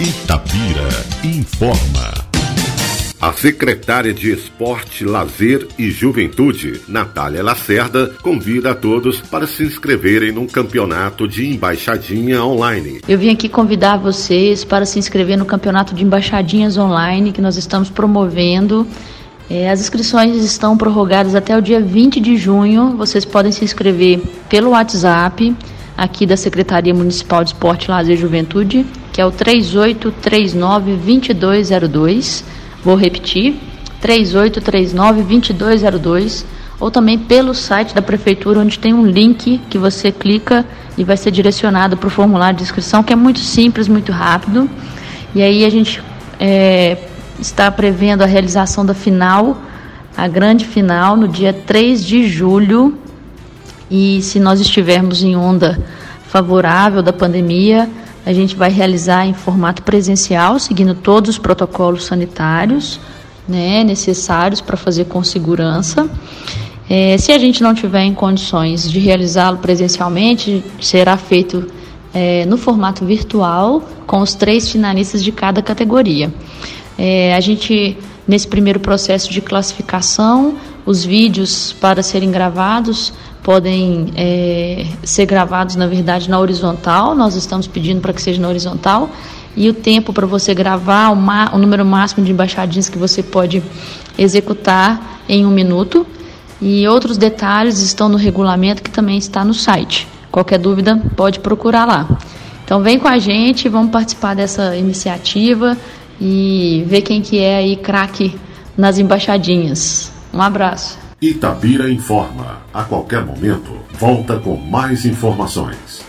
Itapira informa. A secretária de Esporte, Lazer e Juventude, Natália Lacerda, convida a todos para se inscreverem num campeonato de embaixadinha online. Eu vim aqui convidar vocês para se inscrever no campeonato de embaixadinhas online que nós estamos promovendo. É, as inscrições estão prorrogadas até o dia 20 de junho. Vocês podem se inscrever pelo WhatsApp aqui da Secretaria Municipal de Esporte, Lazer e Juventude, que é o 3839 2202 Vou repetir: 3839-2202 ou também pelo site da prefeitura, onde tem um link que você clica e vai ser direcionado para o formulário de inscrição, que é muito simples, muito rápido. E aí a gente é, está prevendo a realização da final, a grande final, no dia 3 de julho. E se nós estivermos em onda favorável da pandemia, a gente vai realizar em formato presencial, seguindo todos os protocolos sanitários né, necessários para fazer com segurança. É, se a gente não tiver em condições de realizá-lo presencialmente, será feito é, no formato virtual, com os três finalistas de cada categoria. É, a gente, nesse primeiro processo de classificação, os vídeos para serem gravados podem é, ser gravados, na verdade, na horizontal. Nós estamos pedindo para que seja na horizontal. E o tempo para você gravar, o, o, número máximo de embaixadinhas que você pode executar em um minuto. E outros detalhes estão no regulamento que também está no site. Qualquer dúvida, pode procurar lá. Então vem com a gente, vamos participar dessa iniciativa e ver quem que é aí craque nas embaixadinhas. Um abraço. Itabira informa. A qualquer momento, volta com mais informações.